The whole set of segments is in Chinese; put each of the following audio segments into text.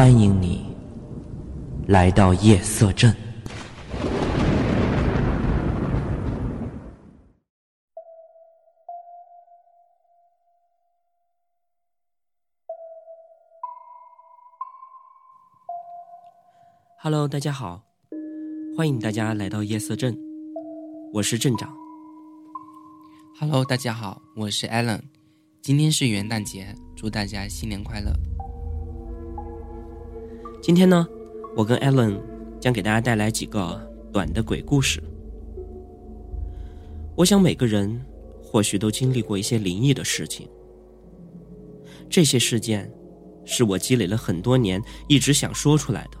欢迎你来到夜色镇。Hello，大家好，欢迎大家来到夜色镇，我是镇长。Hello，大家好，我是 Allen，今天是元旦节，祝大家新年快乐。今天呢，我跟 Allen 将给大家带来几个短的鬼故事。我想每个人或许都经历过一些灵异的事情，这些事件是我积累了很多年一直想说出来的。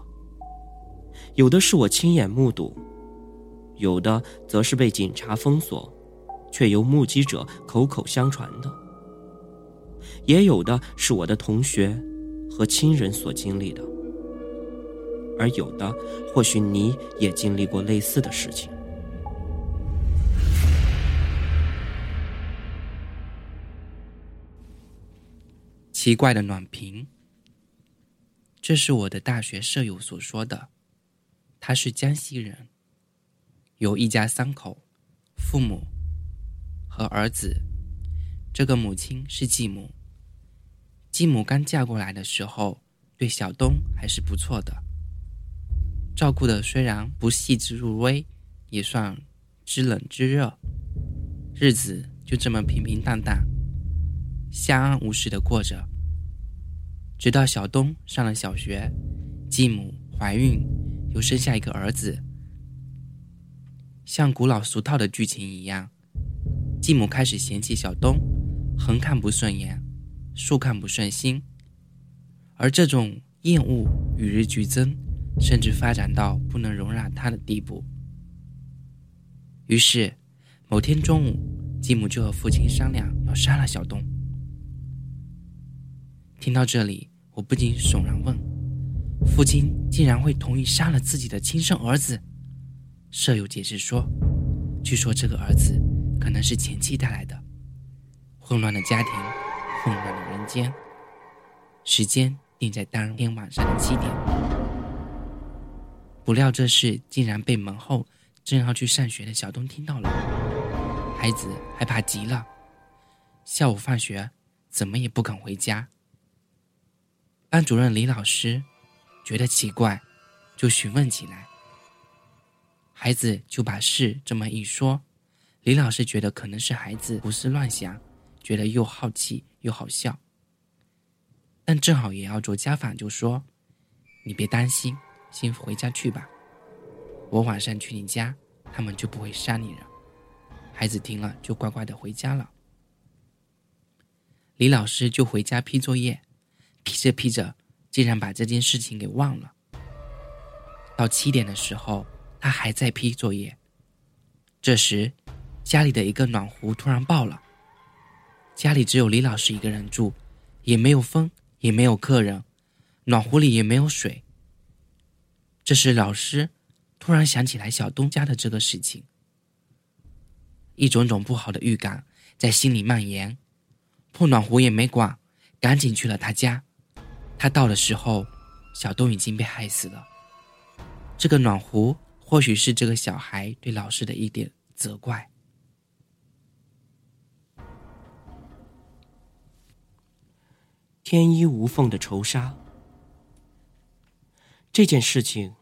有的是我亲眼目睹，有的则是被警察封锁，却由目击者口口相传的，也有的是我的同学和亲人所经历的，而有的或许你也经历过类似的事情。奇怪的暖瓶，这是我的大学舍友所说的。他是江西人，有一家三口，父母和儿子。这个母亲是继母。继母刚嫁过来的时候，对小东还是不错的，照顾的虽然不细致入微，也算知冷知热。日子就这么平平淡淡、相安无事的过着。直到小东上了小学，继母怀孕。又生下一个儿子，像古老俗套的剧情一样，继母开始嫌弃小东，横看不顺眼，竖看不顺心，而这种厌恶与日俱增，甚至发展到不能容忍他的地步。于是，某天中午，继母就和父亲商量要杀了小东。听到这里，我不禁悚然问。父亲竟然会同意杀了自己的亲生儿子？舍友解释说：“据说这个儿子可能是前妻带来的。”混乱的家庭，混乱的人间。时间定在当天晚上的七点。不料这事竟然被门后正要去上学的小东听到了。孩子害怕极了，下午放学怎么也不肯回家。班主任李老师。觉得奇怪，就询问起来。孩子就把事这么一说，李老师觉得可能是孩子胡思乱想，觉得又好奇又好笑。但正好也要做家访，就说：“你别担心，先回家去吧。我晚上去你家，他们就不会杀你了。”孩子听了就乖乖的回家了。李老师就回家批作业，批着批着。竟然把这件事情给忘了。到七点的时候，他还在批作业。这时，家里的一个暖壶突然爆了。家里只有李老师一个人住，也没有风，也没有客人，暖壶里也没有水。这时，老师突然想起来小东家的这个事情，一种种不好的预感在心里蔓延。破暖壶也没管，赶紧去了他家。他到的时候，小东已经被害死了。这个暖壶或许是这个小孩对老师的一点责怪。天衣无缝的仇杀，这件事情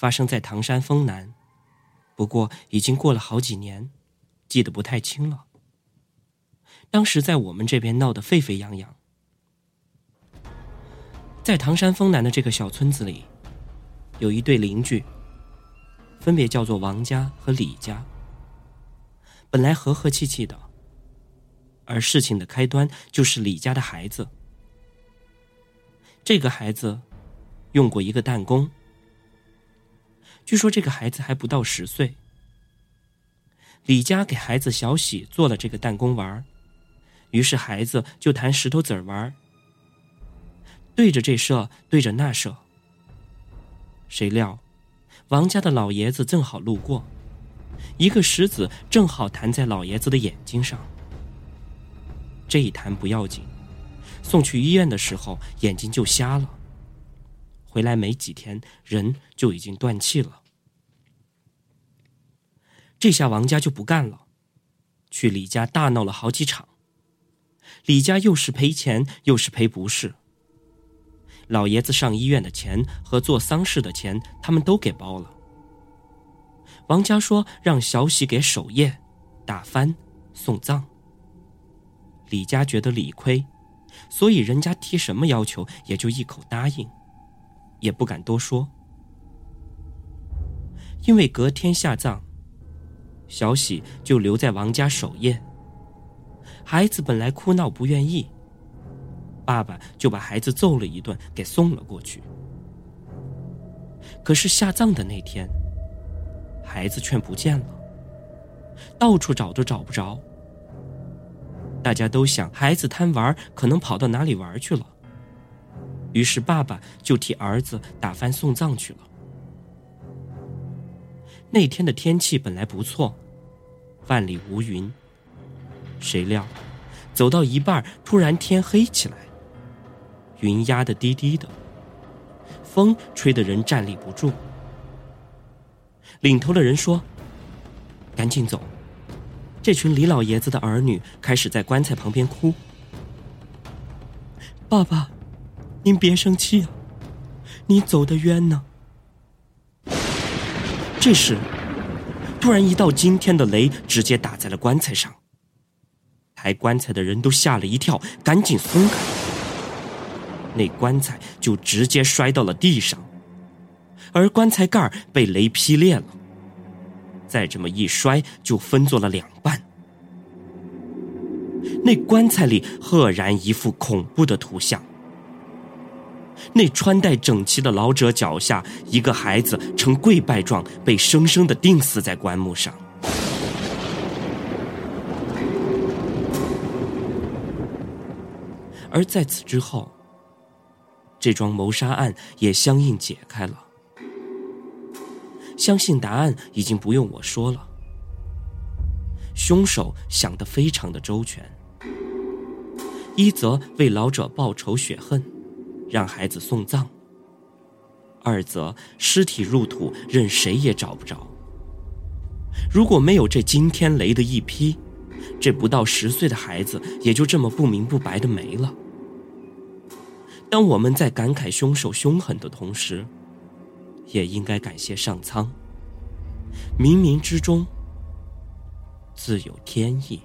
发生在唐山丰南，不过已经过了好几年，记得不太清了。当时在我们这边闹得沸沸扬扬。在唐山丰南的这个小村子里，有一对邻居，分别叫做王家和李家。本来和和气气的，而事情的开端就是李家的孩子。这个孩子用过一个弹弓，据说这个孩子还不到十岁。李家给孩子小喜做了这个弹弓玩于是孩子就弹石头子儿玩对着这射，对着那射。谁料，王家的老爷子正好路过，一个石子正好弹在老爷子的眼睛上。这一弹不要紧，送去医院的时候眼睛就瞎了。回来没几天，人就已经断气了。这下王家就不干了，去李家大闹了好几场。李家又是赔钱又是赔不是。老爷子上医院的钱和做丧事的钱，他们都给包了。王家说让小喜给守夜、打幡、送葬。李家觉得理亏，所以人家提什么要求也就一口答应，也不敢多说。因为隔天下葬，小喜就留在王家守夜。孩子本来哭闹不愿意，爸爸就把孩子揍了一顿，给送了过去。可是下葬的那天，孩子却不见了，到处找都找不着。大家都想孩子贪玩，可能跑到哪里玩去了。于是爸爸就替儿子打翻送葬去了。那天的天气本来不错，万里无云。谁料，走到一半，突然天黑起来，云压得低低的，风吹得人站立不住。领头的人说：“赶紧走。”这群李老爷子的儿女开始在棺材旁边哭。爸爸，您别生气啊，你走得冤呢。这时，突然一道惊天的雷直接打在了棺材上，抬棺材的人都吓了一跳，赶紧松开，那棺材就直接摔到了地上，而棺材盖被雷劈裂了。再这么一摔，就分作了两半。那棺材里赫然一副恐怖的图像：那穿戴整齐的老者脚下，一个孩子呈跪拜状被生生的钉死在棺木上。而在此之后，这桩谋杀案也相应解开了。相信答案已经不用我说了。凶手想得非常的周全，一则为老者报仇雪恨，让孩子送葬；二则尸体入土，任谁也找不着。如果没有这惊天雷的一劈，这不到十岁的孩子也就这么不明不白的没了。当我们在感慨凶手凶狠的同时，也应该感谢上苍。冥冥之中，自有天意。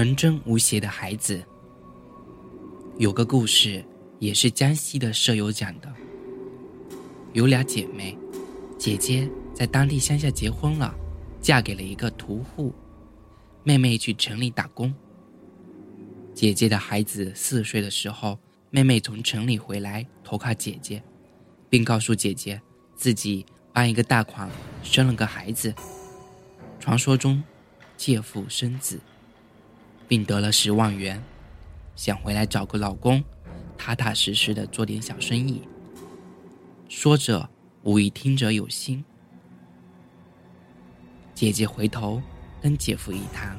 纯真无邪的孩子，有个故事，也是江西的舍友讲的。有俩姐妹，姐姐在当地乡下结婚了。嫁给了一个屠户，妹妹去城里打工。姐姐的孩子四岁的时候，妹妹从城里回来投靠姐姐，并告诉姐姐自己帮一个大款生了个孩子。传说中，借腹生子，并得了十万元，想回来找个老公，踏踏实实的做点小生意。说着，无意听者有心。姐姐回头跟姐夫一谈，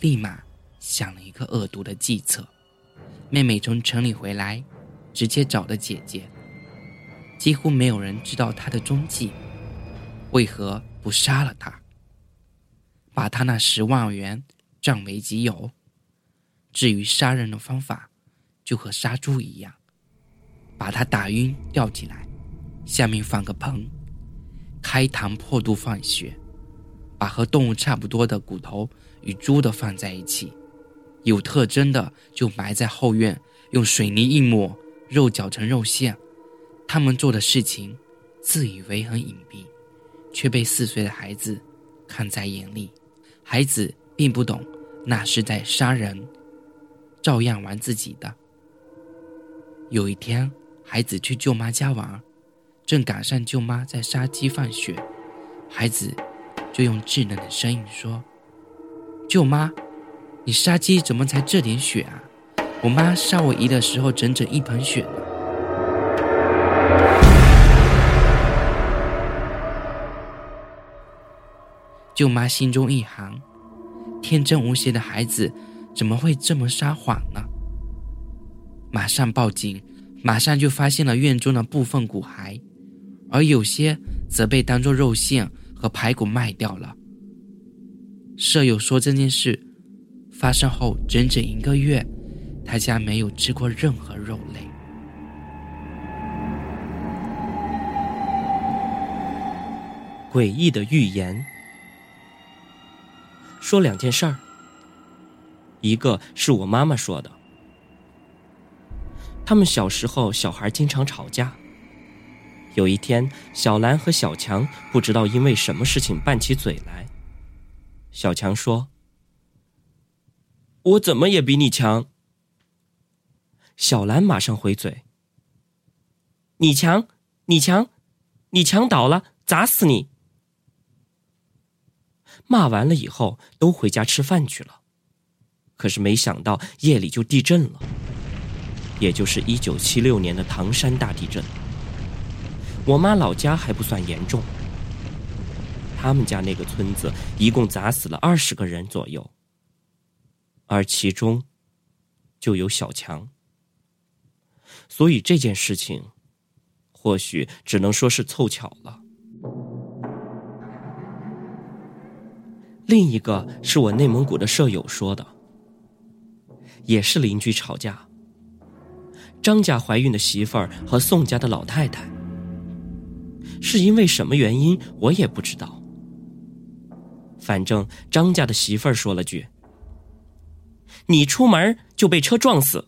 立马想了一个恶毒的计策。妹妹从城里回来，直接找了姐姐，几乎没有人知道她的踪迹。为何不杀了她？把她那十万元占为己有？至于杀人的方法，就和杀猪一样，把他打晕吊起来，下面放个盆，开膛破肚放血。把和动物差不多的骨头与猪的放在一起，有特征的就埋在后院，用水泥一抹，肉绞成肉馅。他们做的事情，自以为很隐蔽，却被四岁的孩子看在眼里。孩子并不懂那是在杀人，照样玩自己的。有一天，孩子去舅妈家玩，正赶上舅妈在杀鸡放血，孩子。就用稚嫩的声音说：“舅妈，你杀鸡怎么才这点血啊？我妈杀我姨的时候，整整一盆血呢。”舅妈心中一寒，天真无邪的孩子怎么会这么撒谎呢？马上报警，马上就发现了院中的部分骨骸，而有些则被当作肉馅和排骨卖掉了。舍友说这件事发生后整整一个月，他家没有吃过任何肉类。诡异的预言，说两件事儿。一个是我妈妈说的，他们小时候小孩经常吵架。有一天，小兰和小强不知道因为什么事情拌起嘴来。小强说：“我怎么也比你强。”小兰马上回嘴：“你强，你强，你强倒了，砸死你！”骂完了以后，都回家吃饭去了。可是没想到夜里就地震了，也就是一九七六年的唐山大地震。我妈老家还不算严重，他们家那个村子一共砸死了二十个人左右，而其中就有小强。所以这件事情，或许只能说是凑巧了。另一个是我内蒙古的舍友说的，也是邻居吵架。张家怀孕的媳妇儿和宋家的老太太，是因为什么原因我也不知道。反正张家的媳妇儿说了句：“你出门就被车撞死。”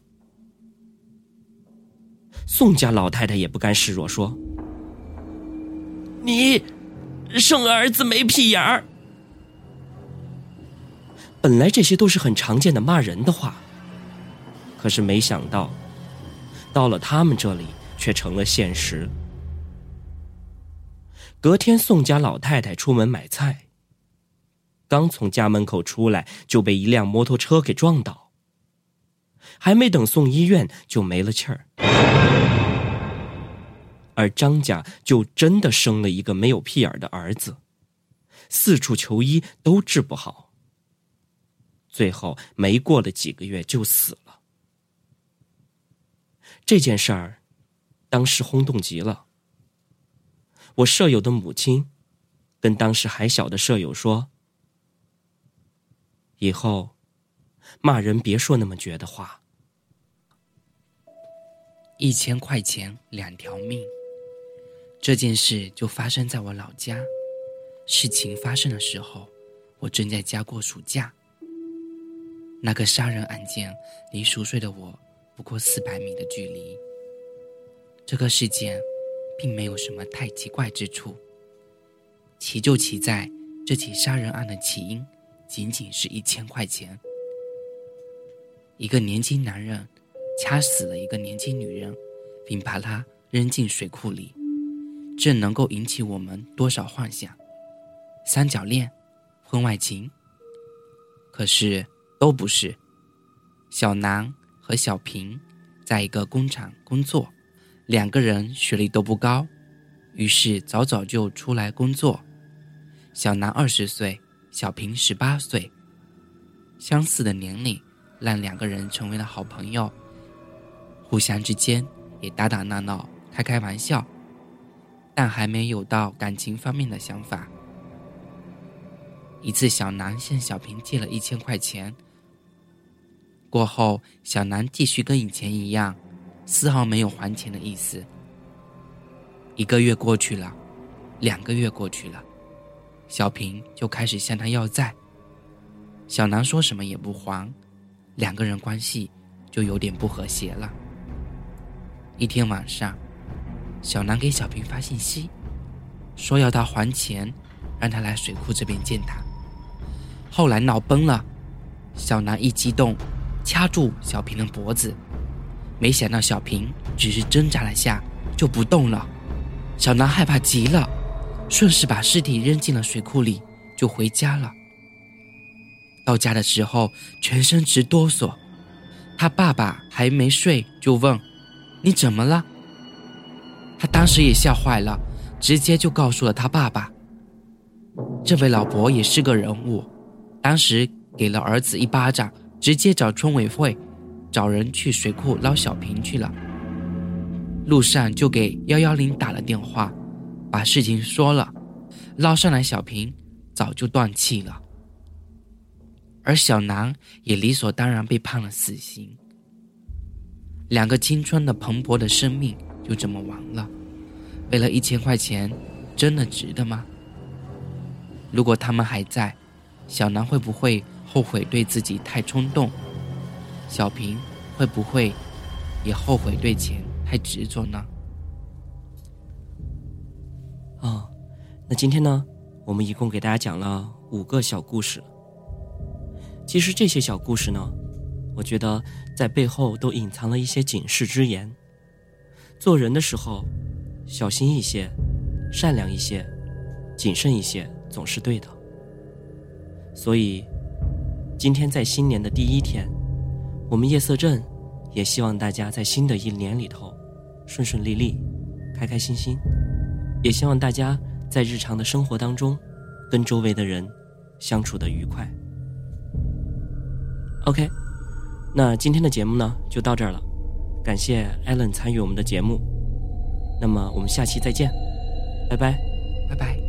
宋家老太太也不甘示弱，说：“你生儿子没屁眼儿。”本来这些都是很常见的骂人的话，可是没想到，到了他们这里却成了现实。隔天，宋家老太太出门买菜，刚从家门口出来就被一辆摩托车给撞倒，还没等送医院就没了气儿。而张家就真的生了一个没有屁眼的儿子，四处求医都治不好。最后没过了几个月就死了。这件事儿，当时轰动极了。我舍友的母亲，跟当时还小的舍友说：“以后，骂人别说那么绝的话。”一千块钱两条命，这件事就发生在我老家。事情发生的时候，我正在家过暑假。那个杀人案件离熟睡的我不过四百米的距离。这个事件并没有什么太奇怪之处，奇就奇在这起杀人案的起因仅仅是一千块钱。一个年轻男人掐死了一个年轻女人，并把她扔进水库里，这能够引起我们多少幻想？三角恋、婚外情？可是。都不是。小南和小平在一个工厂工作，两个人学历都不高，于是早早就出来工作。小南二十岁，小平十八岁，相似的年龄让两个人成为了好朋友，互相之间也打打闹闹、开开玩笑，但还没有到感情方面的想法。一次，小南向小平借了一千块钱。过后，小南继续跟以前一样，丝毫没有还钱的意思。一个月过去了，两个月过去了，小平就开始向他要债。小南说什么也不还，两个人关系就有点不和谐了。一天晚上，小南给小平发信息，说要他还钱，让他来水库这边见他。后来闹崩了，小南一激动。掐住小平的脖子，没想到小平只是挣扎了下就不动了。小南害怕极了，顺势把尸体扔进了水库里，就回家了。到家的时候，全身直哆嗦。他爸爸还没睡，就问：“你怎么了？”他当时也吓坏了，直接就告诉了他爸爸。这位老伯也是个人物，当时给了儿子一巴掌，直接找村委会，找人去水库捞小平去了。路上就给幺幺零打了电话，把事情说了，捞上来小平早就断气了，而小南也理所当然被判了死刑。两个青春的蓬勃的生命就这么完了，为了一千块钱，真的值得吗？如果他们还在，小南会不会后悔对自己太冲动？小平会不会也后悔对钱太执着呢？哦，那今天呢，我们一共给大家讲了五个小故事。其实这些小故事呢，我觉得在背后都隐藏了一些警示之言。做人的时候，小心一些，善良一些，谨慎一些。总是对的，所以今天在新年的第一天，我们夜色镇也希望大家在新的一年里头顺顺利利、开开心心，也希望大家在日常的生活当中跟周围的人相处的愉快。OK，那今天的节目呢就到这儿了，感谢 Allen 参与我们的节目，那么我们下期再见，拜拜，拜拜。